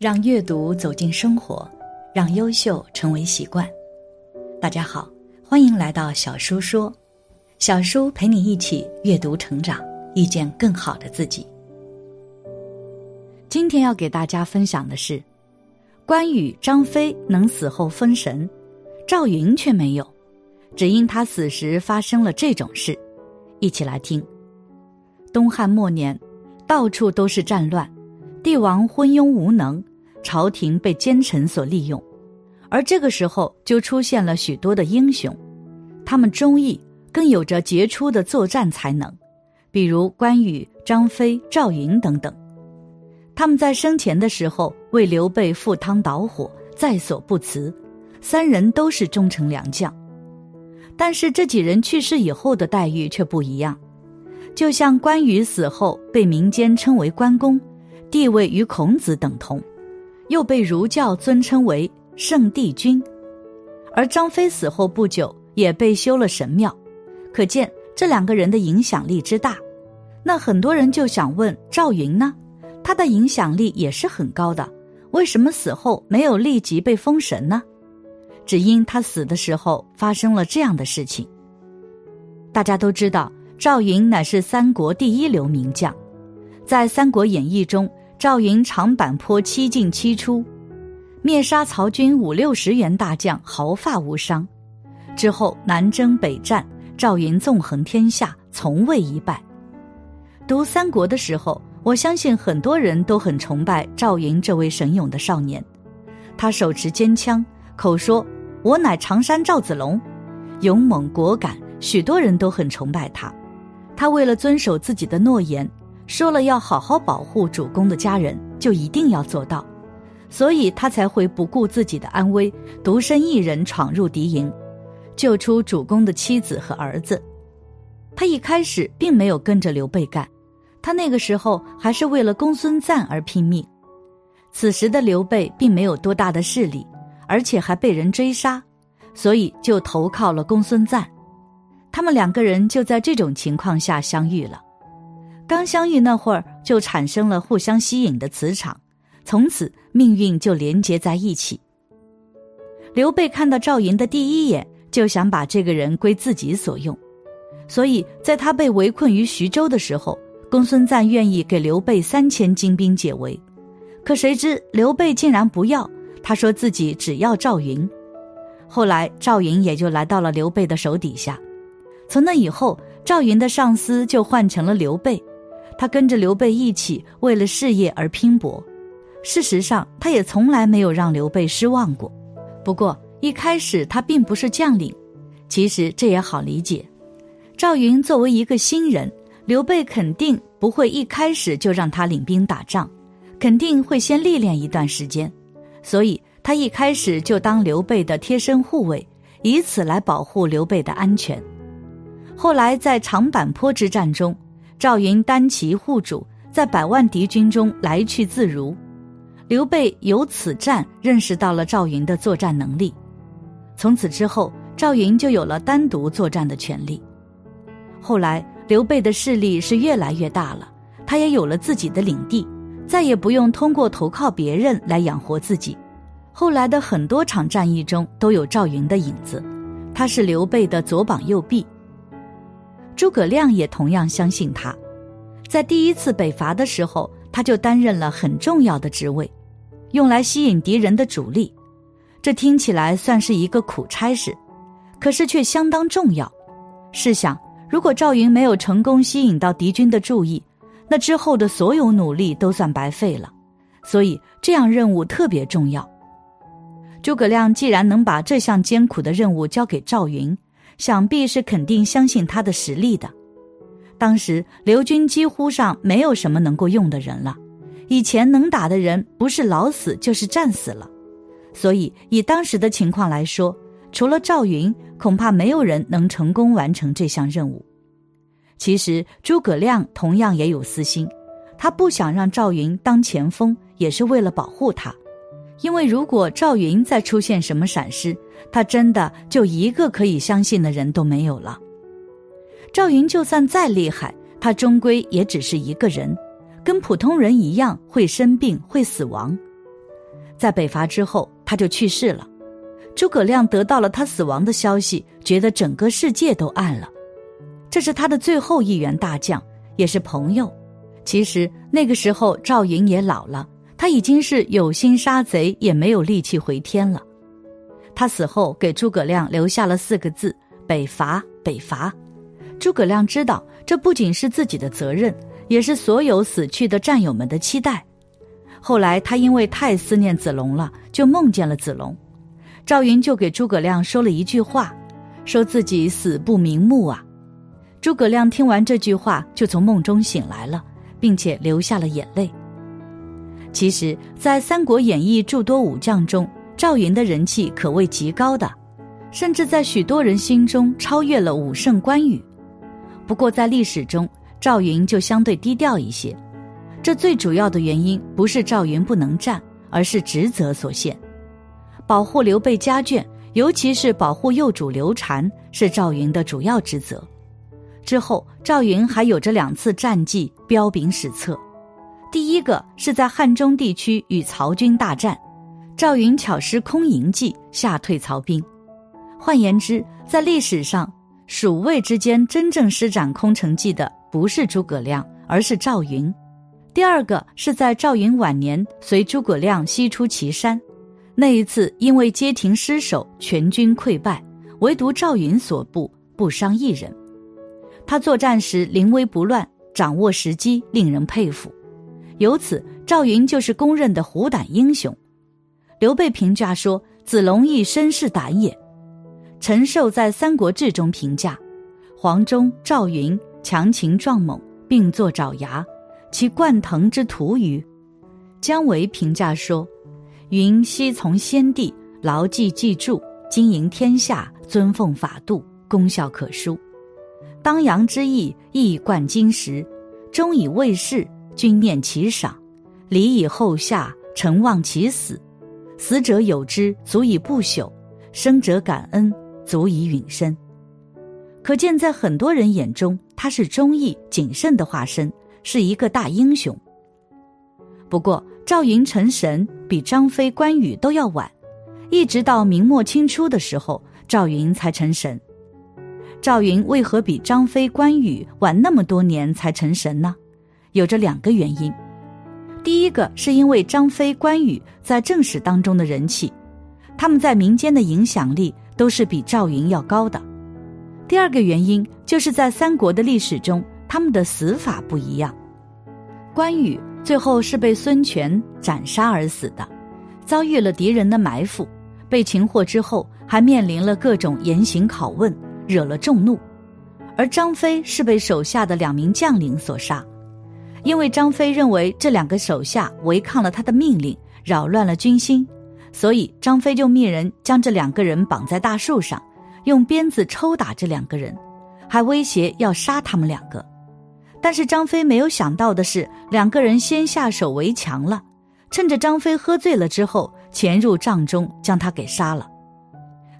让阅读走进生活，让优秀成为习惯。大家好，欢迎来到小叔说，小叔陪你一起阅读成长，遇见更好的自己。今天要给大家分享的是，关羽、张飞能死后封神，赵云却没有，只因他死时发生了这种事。一起来听。东汉末年，到处都是战乱，帝王昏庸无能。朝廷被奸臣所利用，而这个时候就出现了许多的英雄，他们忠义，更有着杰出的作战才能，比如关羽、张飞、赵云等等。他们在生前的时候为刘备赴汤蹈火，在所不辞，三人都是忠诚良将。但是这几人去世以后的待遇却不一样，就像关羽死后被民间称为关公，地位与孔子等同。又被儒教尊称为圣帝君，而张飞死后不久也被修了神庙，可见这两个人的影响力之大。那很多人就想问赵云呢？他的影响力也是很高的，为什么死后没有立即被封神呢？只因他死的时候发生了这样的事情。大家都知道，赵云乃是三国第一流名将，在《三国演义》中。赵云长坂坡七进七出，灭杀曹军五六十员大将，毫发无伤。之后南征北战，赵云纵横天下，从未一败。读三国的时候，我相信很多人都很崇拜赵云这位神勇的少年。他手持尖枪，口说“我乃常山赵子龙”，勇猛果敢，许多人都很崇拜他。他为了遵守自己的诺言。说了要好好保护主公的家人，就一定要做到，所以他才会不顾自己的安危，独身一人闯入敌营，救出主公的妻子和儿子。他一开始并没有跟着刘备干，他那个时候还是为了公孙瓒而拼命。此时的刘备并没有多大的势力，而且还被人追杀，所以就投靠了公孙瓒。他们两个人就在这种情况下相遇了。刚相遇那会儿，就产生了互相吸引的磁场，从此命运就连结在一起。刘备看到赵云的第一眼，就想把这个人归自己所用，所以在他被围困于徐州的时候，公孙瓒愿意给刘备三千精兵解围，可谁知刘备竟然不要，他说自己只要赵云。后来赵云也就来到了刘备的手底下，从那以后，赵云的上司就换成了刘备。他跟着刘备一起为了事业而拼搏，事实上，他也从来没有让刘备失望过。不过一开始他并不是将领，其实这也好理解。赵云作为一个新人，刘备肯定不会一开始就让他领兵打仗，肯定会先历练一段时间，所以他一开始就当刘备的贴身护卫，以此来保护刘备的安全。后来在长坂坡之战中。赵云单骑护主，在百万敌军中来去自如。刘备由此战认识到了赵云的作战能力，从此之后，赵云就有了单独作战的权利。后来，刘备的势力是越来越大了，他也有了自己的领地，再也不用通过投靠别人来养活自己。后来的很多场战役中都有赵云的影子，他是刘备的左膀右臂。诸葛亮也同样相信他，在第一次北伐的时候，他就担任了很重要的职位，用来吸引敌人的主力。这听起来算是一个苦差事，可是却相当重要。试想，如果赵云没有成功吸引到敌军的注意，那之后的所有努力都算白费了。所以，这样任务特别重要。诸葛亮既然能把这项艰苦的任务交给赵云，想必是肯定相信他的实力的。当时刘军几乎上没有什么能够用的人了，以前能打的人不是老死就是战死了，所以以当时的情况来说，除了赵云，恐怕没有人能成功完成这项任务。其实诸葛亮同样也有私心，他不想让赵云当前锋，也是为了保护他，因为如果赵云再出现什么闪失，他真的就一个可以相信的人都没有了。赵云就算再厉害，他终归也只是一个人，跟普通人一样会生病、会死亡。在北伐之后，他就去世了。诸葛亮得到了他死亡的消息，觉得整个世界都暗了。这是他的最后一员大将，也是朋友。其实那个时候赵云也老了，他已经是有心杀贼，也没有力气回天了。他死后给诸葛亮留下了四个字：北伐，北伐。诸葛亮知道，这不仅是自己的责任，也是所有死去的战友们的期待。后来，他因为太思念子龙了，就梦见了子龙。赵云就给诸葛亮说了一句话，说自己死不瞑目啊。诸葛亮听完这句话，就从梦中醒来了，并且流下了眼泪。其实，在《三国演义》诸多武将中，赵云的人气可谓极高的，甚至在许多人心中超越了武圣关羽。不过，在历史中，赵云就相对低调一些。这最主要的原因不是赵云不能战，而是职责所限。保护刘备家眷，尤其是保护幼主刘禅，是赵云的主要职责。之后，赵云还有着两次战绩彪炳史册。第一个是在汉中地区与曹军大战，赵云巧施空营计，吓退曹兵。换言之，在历史上。蜀魏之间真正施展空城计的不是诸葛亮，而是赵云。第二个是在赵云晚年随诸葛亮西出祁山，那一次因为街亭失守，全军溃败，唯独赵云所部不伤一人。他作战时临危不乱，掌握时机，令人佩服。由此，赵云就是公认的虎胆英雄。刘备评价说：“子龙亦身是胆也。”陈寿在《三国志》中评价：“黄忠、赵云强秦壮猛，并作爪牙，其贯腾之图于。”姜维评价说：“云昔从先帝，牢记记著，经营天下，尊奉法度，功效可书。当阳之役，亦贯金石，终以卫士，君念其赏，礼以后下，臣望其死。死者有之，足以不朽；生者感恩。”足以允身，可见在很多人眼中，他是忠义谨慎的化身，是一个大英雄。不过，赵云成神比张飞、关羽都要晚，一直到明末清初的时候，赵云才成神。赵云为何比张飞、关羽晚那么多年才成神呢？有着两个原因。第一个是因为张飞、关羽在正史当中的人气，他们在民间的影响力。都是比赵云要高的。第二个原因就是在三国的历史中，他们的死法不一样。关羽最后是被孙权斩杀而死的，遭遇了敌人的埋伏，被擒获之后还面临了各种严刑拷问，惹了众怒。而张飞是被手下的两名将领所杀，因为张飞认为这两个手下违抗了他的命令，扰乱了军心。所以张飞就命人将这两个人绑在大树上，用鞭子抽打这两个人，还威胁要杀他们两个。但是张飞没有想到的是，两个人先下手为强了，趁着张飞喝醉了之后，潜入帐中将他给杀了。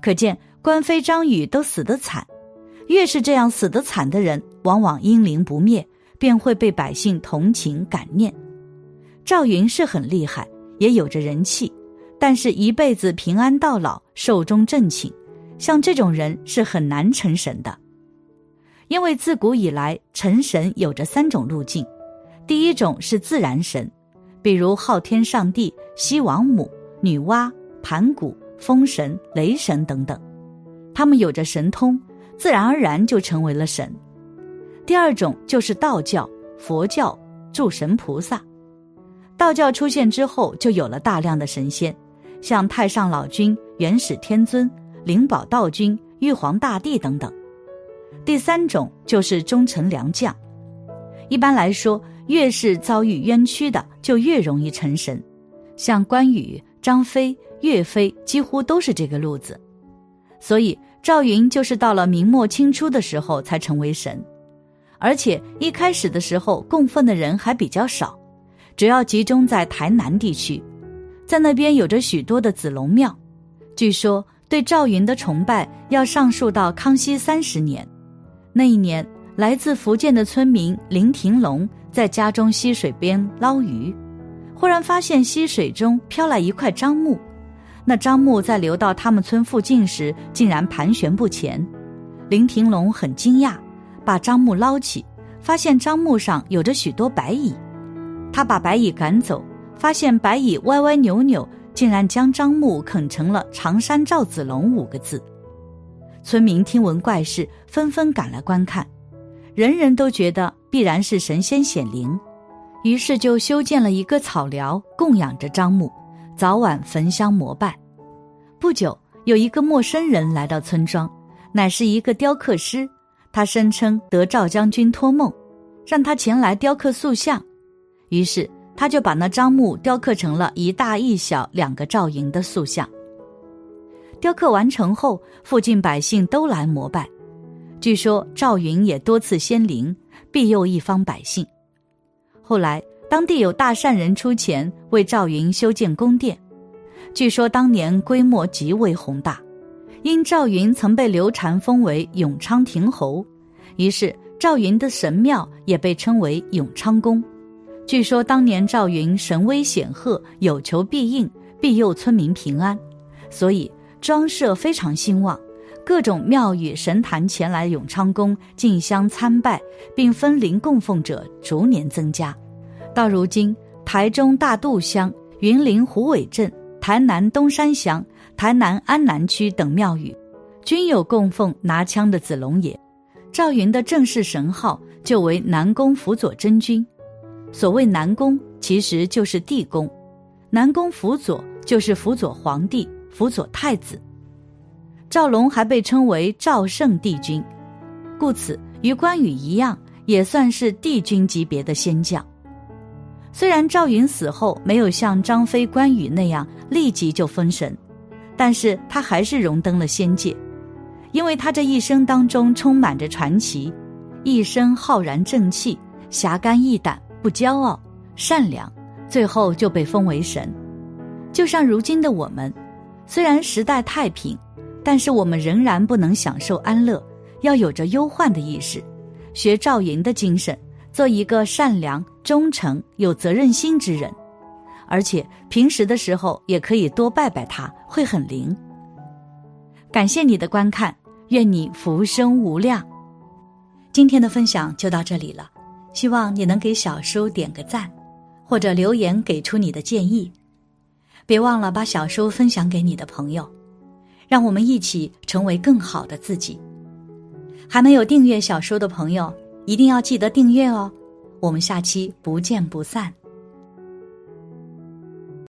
可见关飞、张宇都死得惨，越是这样死得惨的人，往往英灵不灭，便会被百姓同情感念。赵云是很厉害，也有着人气。但是，一辈子平安到老、寿终正寝，像这种人是很难成神的。因为自古以来，成神有着三种路径：第一种是自然神，比如昊天上帝、西王母、女娲、盘古、风神、雷神等等，他们有着神通，自然而然就成为了神；第二种就是道教、佛教、诸神菩萨。道教出现之后，就有了大量的神仙。像太上老君、元始天尊、灵宝道君、玉皇大帝等等。第三种就是忠臣良将。一般来说，越是遭遇冤屈的，就越容易成神。像关羽、张飞、岳飞，几乎都是这个路子。所以赵云就是到了明末清初的时候才成为神，而且一开始的时候供奉的人还比较少，主要集中在台南地区，在那边有着许多的子龙庙。据说对赵云的崇拜要上溯到康熙三十年，那一年来自福建的村民林廷龙在家中溪水边捞鱼，忽然发现溪水中飘来一块樟木。那樟木在流到他们村附近时，竟然盘旋不前。林廷龙很惊讶，把樟木捞起，发现樟木上有着许多白蚁。他把白蚁赶走，发现白蚁歪歪扭扭，竟然将樟木啃成了“常山赵子龙”五个字。村民听闻怪事，纷纷赶来观看，人人都觉得必然是神仙显灵，于是就修建了一个草寮，供养着樟木。早晚焚香膜拜。不久，有一个陌生人来到村庄，乃是一个雕刻师。他声称得赵将军托梦，让他前来雕刻塑像。于是，他就把那张木雕刻成了一大一小两个赵云的塑像。雕刻完成后，附近百姓都来膜拜。据说赵云也多次仙灵，庇佑一方百姓。后来。当地有大善人出钱为赵云修建宫殿，据说当年规模极为宏大。因赵云曾被刘禅封为永昌亭侯，于是赵云的神庙也被称为永昌宫。据说当年赵云神威显赫，有求必应，庇佑村民平安，所以庄社非常兴旺，各种庙宇神坛前来永昌宫进香参拜，并分灵供奉者逐年增加。到如今，台中大肚乡、云林虎尾镇、台南东山乡、台南安南区等庙宇，均有供奉拿枪的子龙爷。赵云的正式神号就为南宫辅佐真君。所谓南宫，其实就是地宫。南宫辅佐就是辅佐皇帝、辅佐太子。赵龙还被称为赵圣帝君，故此与关羽一样，也算是帝君级别的仙将。虽然赵云死后没有像张飞、关羽那样立即就封神，但是他还是荣登了仙界，因为他这一生当中充满着传奇，一生浩然正气、侠肝义胆、不骄傲、善良，最后就被封为神。就像如今的我们，虽然时代太平，但是我们仍然不能享受安乐，要有着忧患的意识，学赵云的精神。做一个善良、忠诚、有责任心之人，而且平时的时候也可以多拜拜他，会很灵。感谢你的观看，愿你福生无量。今天的分享就到这里了，希望你能给小叔点个赞，或者留言给出你的建议。别忘了把小叔分享给你的朋友，让我们一起成为更好的自己。还没有订阅小叔的朋友。一定要记得订阅哦，我们下期不见不散。